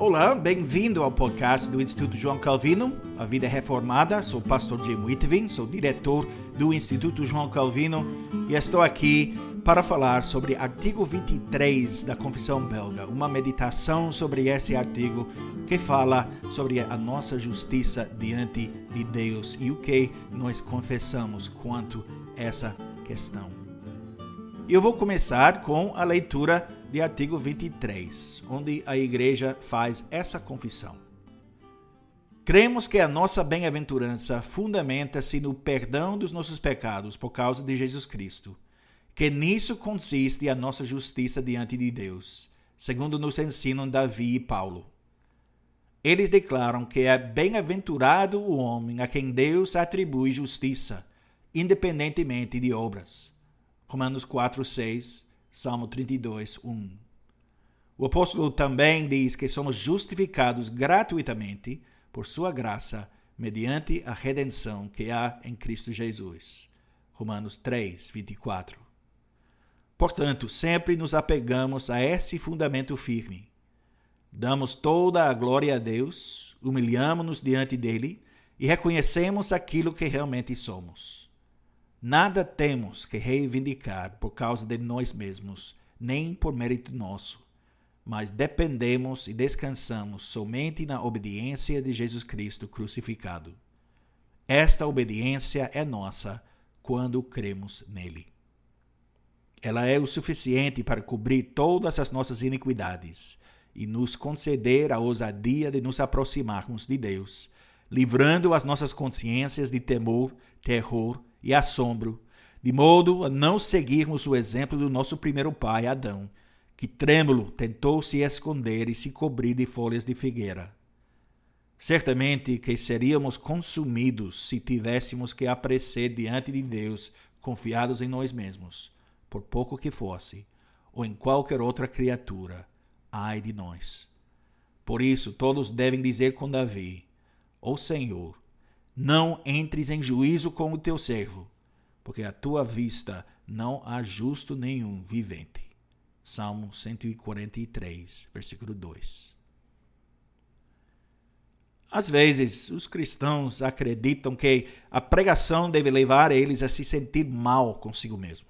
Olá, bem-vindo ao podcast do Instituto João Calvino, A Vida Reformada. Sou o pastor Jim Whitvin, sou diretor do Instituto João Calvino e estou aqui para falar sobre artigo 23 da Confissão Belga, uma meditação sobre esse artigo que fala sobre a nossa justiça diante de Deus e o que nós confessamos quanto a essa questão. Eu vou começar com a leitura de artigo 23, onde a igreja faz essa confissão. Cremos que a nossa bem-aventurança fundamenta-se no perdão dos nossos pecados por causa de Jesus Cristo, que nisso consiste a nossa justiça diante de Deus, segundo nos ensinam Davi e Paulo. Eles declaram que é bem-aventurado o homem a quem Deus atribui justiça, independentemente de obras. Romanos 4, 6 Salmo 32, 1. O apóstolo também diz que somos justificados gratuitamente por sua graça, mediante a redenção que há em Cristo Jesus. Romanos 3, 24. Portanto, sempre nos apegamos a esse fundamento firme. Damos toda a glória a Deus, humilhamos-nos diante dele e reconhecemos aquilo que realmente somos. Nada temos que reivindicar por causa de nós mesmos, nem por mérito nosso, mas dependemos e descansamos somente na obediência de Jesus Cristo crucificado. Esta obediência é nossa quando cremos nele. Ela é o suficiente para cobrir todas as nossas iniquidades e nos conceder a ousadia de nos aproximarmos de Deus, livrando as nossas consciências de temor, terror e assombro, de modo a não seguirmos o exemplo do nosso primeiro pai, Adão, que trêmulo tentou se esconder e se cobrir de folhas de figueira. Certamente que seríamos consumidos se tivéssemos que aparecer diante de Deus confiados em nós mesmos, por pouco que fosse, ou em qualquer outra criatura. Ai de nós! Por isso, todos devem dizer com Davi: Ó Senhor, não entres em juízo com o teu servo, porque à tua vista não há justo nenhum vivente. Salmo 143, versículo 2. Às vezes, os cristãos acreditam que a pregação deve levar eles a se sentir mal consigo mesmo.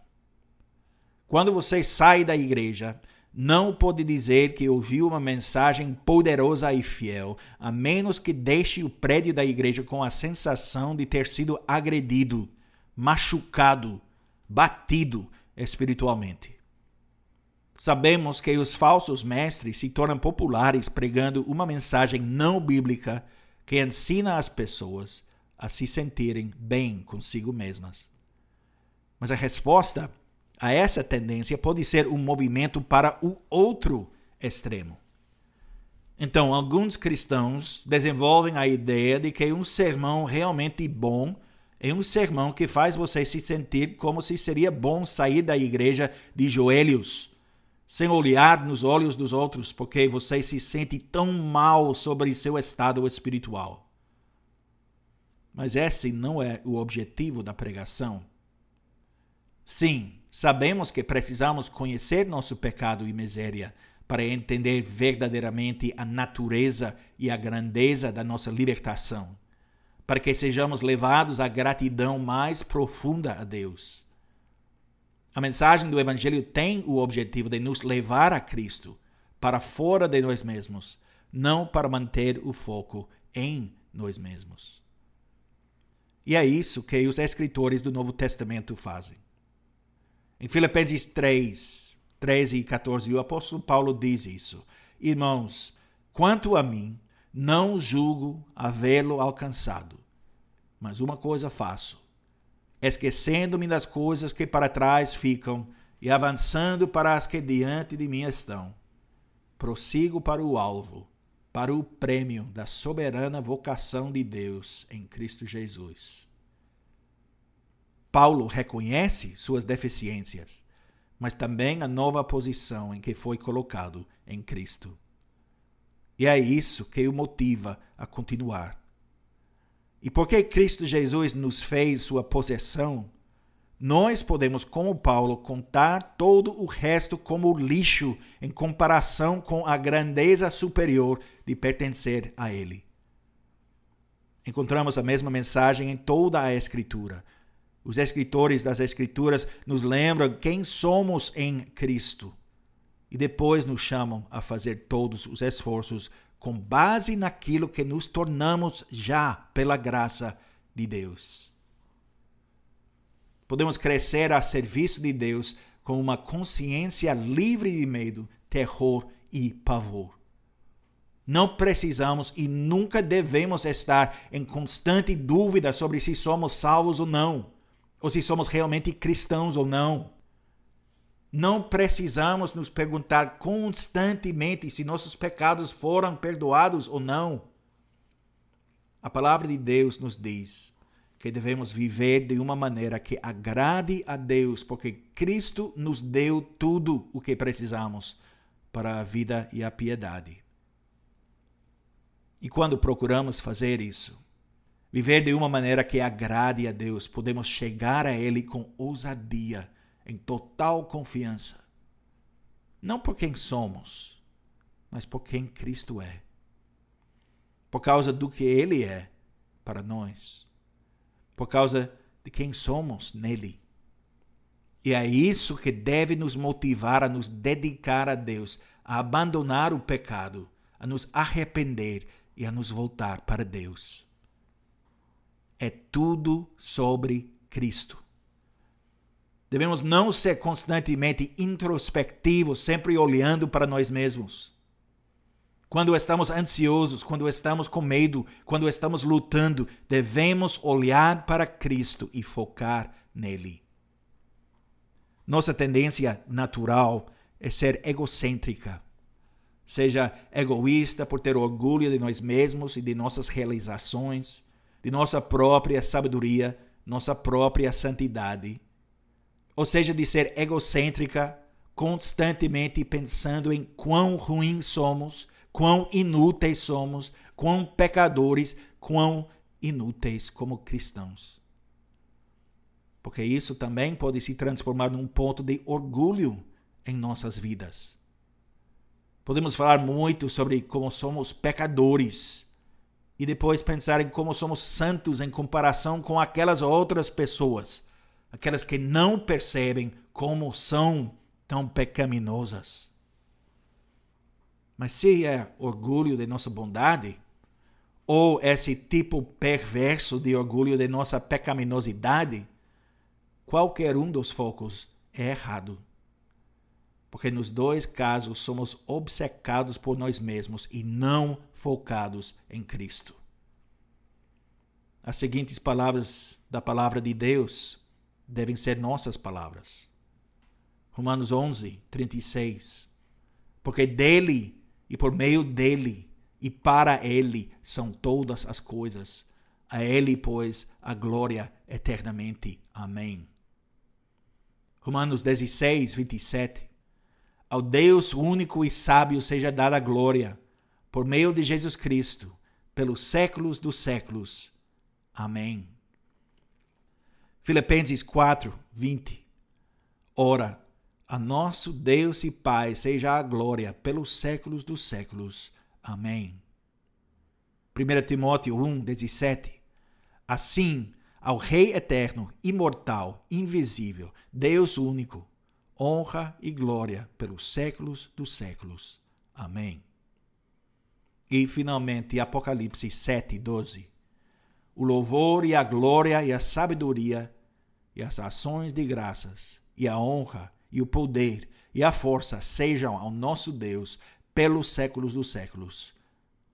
Quando você sai da igreja, não pode dizer que ouviu uma mensagem poderosa e fiel, a menos que deixe o prédio da igreja com a sensação de ter sido agredido, machucado, batido espiritualmente. Sabemos que os falsos mestres se tornam populares pregando uma mensagem não bíblica que ensina as pessoas a se sentirem bem consigo mesmas. Mas a resposta a essa tendência pode ser um movimento para o outro extremo. Então, alguns cristãos desenvolvem a ideia de que um sermão realmente bom é um sermão que faz você se sentir como se seria bom sair da igreja de joelhos, sem olhar nos olhos dos outros, porque você se sente tão mal sobre seu estado espiritual. Mas esse não é o objetivo da pregação. Sim, sabemos que precisamos conhecer nosso pecado e miséria para entender verdadeiramente a natureza e a grandeza da nossa libertação, para que sejamos levados à gratidão mais profunda a Deus. A mensagem do Evangelho tem o objetivo de nos levar a Cristo, para fora de nós mesmos, não para manter o foco em nós mesmos. E é isso que os escritores do Novo Testamento fazem. Em Filipenses 3, 13 e 14, o apóstolo Paulo diz isso. Irmãos, quanto a mim, não julgo havê-lo alcançado, mas uma coisa faço, esquecendo-me das coisas que para trás ficam e avançando para as que diante de mim estão. Prossigo para o alvo, para o prêmio da soberana vocação de Deus em Cristo Jesus. Paulo reconhece suas deficiências, mas também a nova posição em que foi colocado em Cristo. E é isso que o motiva a continuar. E porque Cristo Jesus nos fez sua possessão, nós podemos, como Paulo, contar todo o resto como lixo em comparação com a grandeza superior de pertencer a Ele. Encontramos a mesma mensagem em toda a Escritura. Os escritores das Escrituras nos lembram quem somos em Cristo e depois nos chamam a fazer todos os esforços com base naquilo que nos tornamos já pela graça de Deus. Podemos crescer a serviço de Deus com uma consciência livre de medo, terror e pavor. Não precisamos e nunca devemos estar em constante dúvida sobre se somos salvos ou não, ou se somos realmente cristãos ou não. Não precisamos nos perguntar constantemente se nossos pecados foram perdoados ou não. A palavra de Deus nos diz: que devemos viver de uma maneira que agrade a Deus, porque Cristo nos deu tudo o que precisamos para a vida e a piedade. E quando procuramos fazer isso, viver de uma maneira que agrade a Deus, podemos chegar a Ele com ousadia, em total confiança. Não por quem somos, mas por quem Cristo é. Por causa do que Ele é para nós por causa de quem somos nele. E é isso que deve nos motivar a nos dedicar a Deus, a abandonar o pecado, a nos arrepender e a nos voltar para Deus. É tudo sobre Cristo. Devemos não ser constantemente introspectivos, sempre olhando para nós mesmos. Quando estamos ansiosos, quando estamos com medo, quando estamos lutando, devemos olhar para Cristo e focar nele. Nossa tendência natural é ser egocêntrica. Seja egoísta por ter orgulho de nós mesmos e de nossas realizações, de nossa própria sabedoria, nossa própria santidade. Ou seja, de ser egocêntrica, constantemente pensando em quão ruins somos quão inúteis somos, quão pecadores, quão inúteis como cristãos. Porque isso também pode se transformar num ponto de orgulho em nossas vidas. Podemos falar muito sobre como somos pecadores e depois pensar em como somos santos em comparação com aquelas outras pessoas, aquelas que não percebem como são tão pecaminosas. Mas se é orgulho de nossa bondade, ou esse tipo perverso de orgulho de nossa pecaminosidade, qualquer um dos focos é errado. Porque nos dois casos somos obcecados por nós mesmos e não focados em Cristo. As seguintes palavras da palavra de Deus devem ser nossas palavras. Romanos 11, 36. Porque dele e por meio dele e para ele são todas as coisas. A ele, pois, a glória eternamente. Amém. Romanos 16, 27. Ao Deus único e sábio seja dada a glória, por meio de Jesus Cristo, pelos séculos dos séculos. Amém. Filipenses 4, 20. Ora, a nosso Deus e Pai seja a glória pelos séculos dos séculos. Amém. 1 Timóteo 1, 17. Assim, ao Rei eterno, imortal, invisível, Deus único, honra e glória pelos séculos dos séculos. Amém. E, finalmente, Apocalipse 7, 12. O louvor e a glória e a sabedoria e as ações de graças e a honra e o poder e a força sejam ao nosso Deus pelos séculos dos séculos.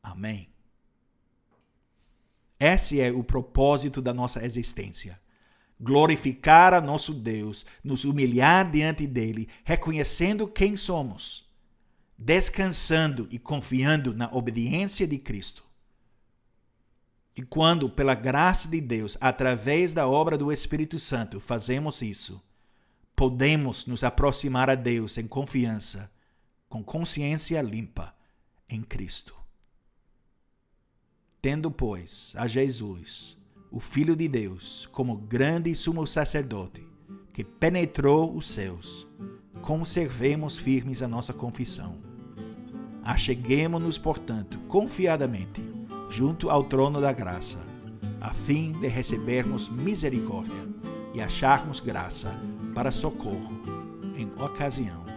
Amém. Esse é o propósito da nossa existência. Glorificar a nosso Deus, nos humilhar diante dele, reconhecendo quem somos, descansando e confiando na obediência de Cristo. E quando, pela graça de Deus, através da obra do Espírito Santo, fazemos isso, podemos nos aproximar a Deus em confiança, com consciência limpa em Cristo. Tendo, pois, a Jesus, o Filho de Deus, como grande sumo sacerdote, que penetrou os céus, conservemos firmes a nossa confissão. Acheguemo-nos, portanto, confiadamente junto ao trono da graça, a fim de recebermos misericórdia e acharmos graça para socorro em ocasião